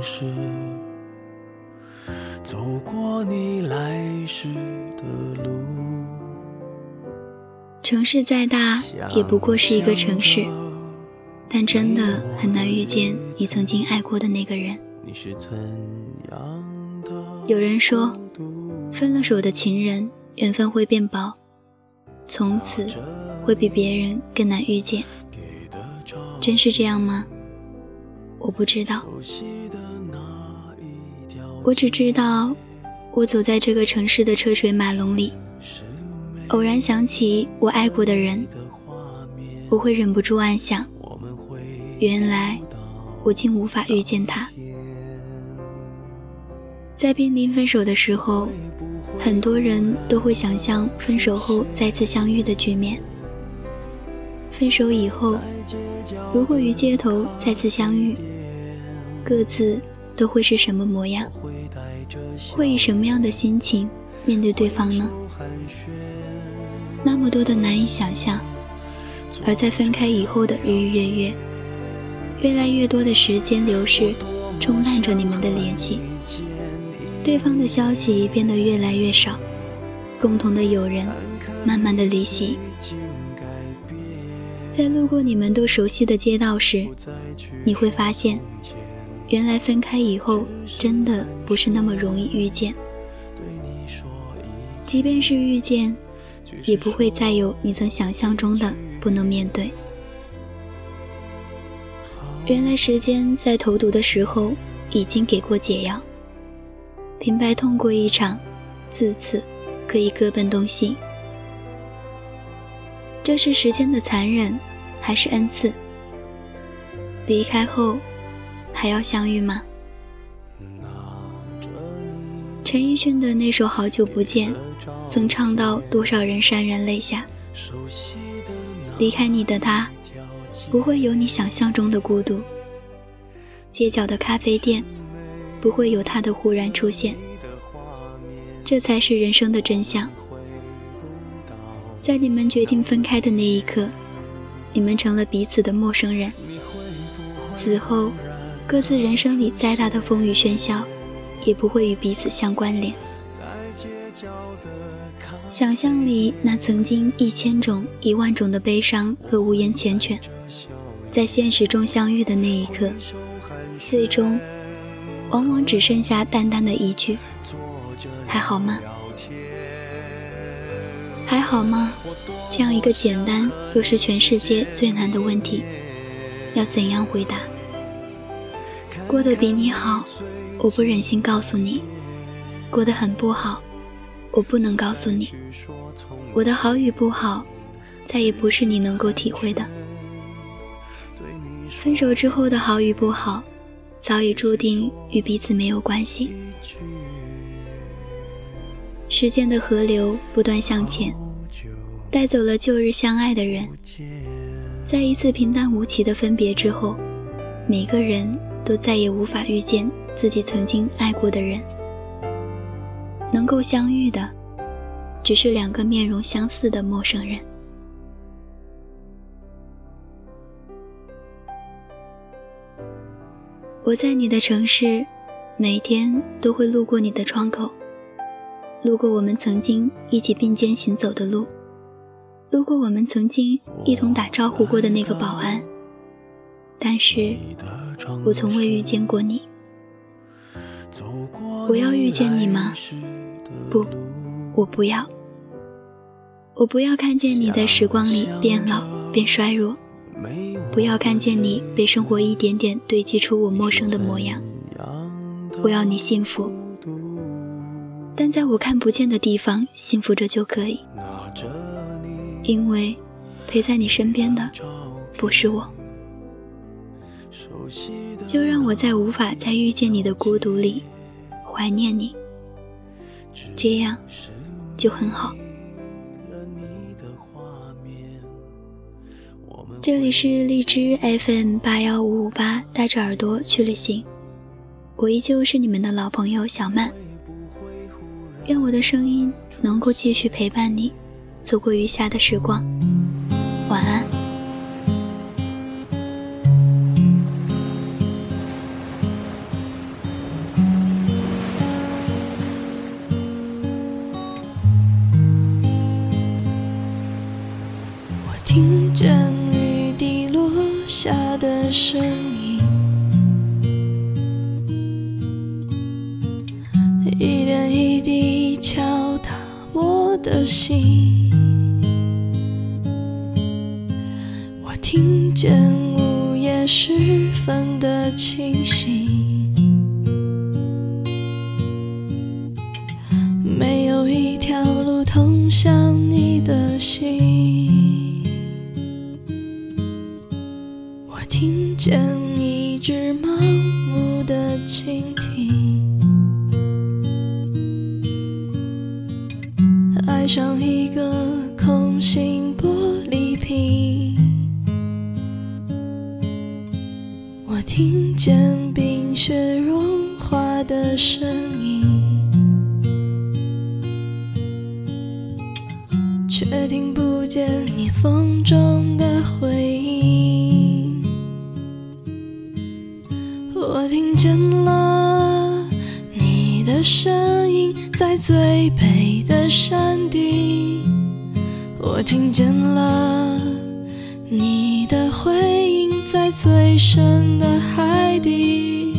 市，走过你来时的路。城市再大，也不过是一个城市，但真的很难遇见你曾经爱过的那个人。有人说，分了手的情人，缘分会变薄，从此会比别人更难遇见。真是这样吗？我不知道。我只知道，我走在这个城市的车水马龙里，偶然想起我爱过的人，我会忍不住暗想：原来我竟无法遇见他。在濒临分手的时候，很多人都会想象分手后再次相遇的局面。分手以后，如果于街头再次相遇，各自都会是什么模样？会以什么样的心情面对对方呢？那么多的难以想象。而在分开以后的日日月月，越来越多的时间流逝，冲淡着你们的联系。对方的消息变得越来越少，共同的友人慢慢的离席。在路过你们都熟悉的街道时，你会发现，原来分开以后真的不是那么容易遇见。即便是遇见，也不会再有你曾想象中的不能面对。原来时间在投毒的时候已经给过解药。平白痛过一场，自此可以各奔东西。这是时间的残忍，还是恩赐？离开后，还要相遇吗？陈奕迅的那首《好久不见》，曾唱到多少人潸然泪下。离开你的他，不会有你想象中的孤独。街角的咖啡店。不会有他的忽然出现，这才是人生的真相。在你们决定分开的那一刻，你们成了彼此的陌生人。此后，各自人生里再大的风雨喧嚣，也不会与彼此相关联。想象里那曾经一千种、一万种的悲伤和无言缱绻，在现实中相遇的那一刻，最终。往往只剩下淡淡的一句：“还好吗？还好吗？”这样一个简单又是全世界最难的问题，要怎样回答？过得比你好，我不忍心告诉你；过得很不好，我不能告诉你。我的好与不好，再也不是你能够体会的。分手之后的好与不好。早已注定与彼此没有关系。时间的河流不断向前，带走了旧日相爱的人。在一次平淡无奇的分别之后，每个人都再也无法遇见自己曾经爱过的人。能够相遇的，只是两个面容相似的陌生人。我在你的城市，每天都会路过你的窗口，路过我们曾经一起并肩行走的路，路过我们曾经一同打招呼过的那个保安。但是，我从未遇见过你。我要遇见你吗？不，我不要。我不要看见你在时光里变老变衰弱。不要看见你被生活一点点堆积出我陌生的模样，我要你幸福，但在我看不见的地方幸福着就可以，因为陪在你身边的不是我，就让我在无法再遇见你的孤独里怀念你，这样就很好。这里是荔枝 FM 八幺五五八，带着耳朵去旅行。我依旧是你们的老朋友小曼。愿我的声音能够继续陪伴你走过余下的时光晚安。我听见雨滴落下的声音的心。我听见午夜时分的清醒，没有一条路通向你的心。我听见一只盲目的蜻像一个空心玻璃瓶。我听见冰雪融化的声音，却听不见你风中的回音。我听见了你的声音，在最北的山顶。我听见了你的回音，在最深的海底。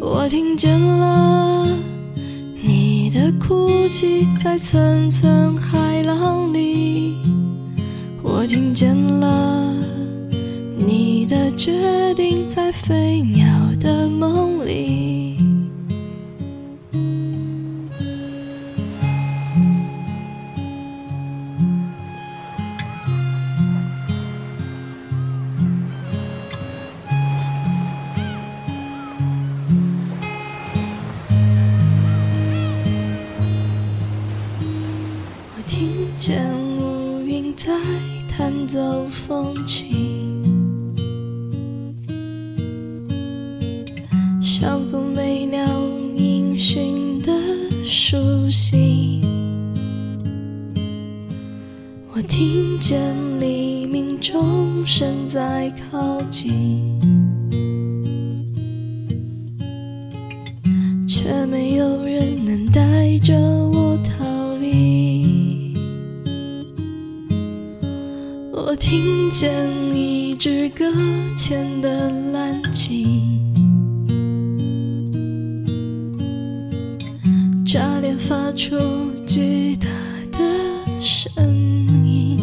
我听见了你的哭泣，在层层海浪里。我听见了你的决定，在飞鸟的梦里。听见乌云在弹奏风琴，像风没了音讯的书信。我听见黎明钟声在靠近，见一只搁浅的蓝鲸，炸裂发出巨大的声音。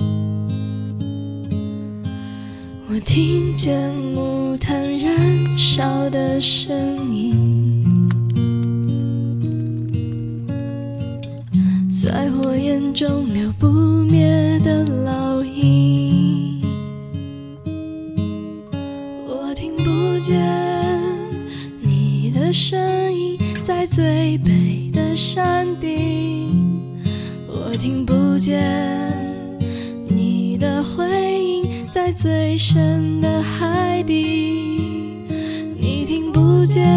我听见木炭燃烧的声音，在火焰中留不灭的的声音，在最北的山顶。我听不见你的回音，在最深的海底。你听不见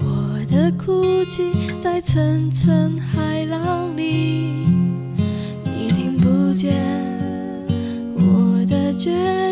我的哭泣，在层层海浪里。你听不见我的决，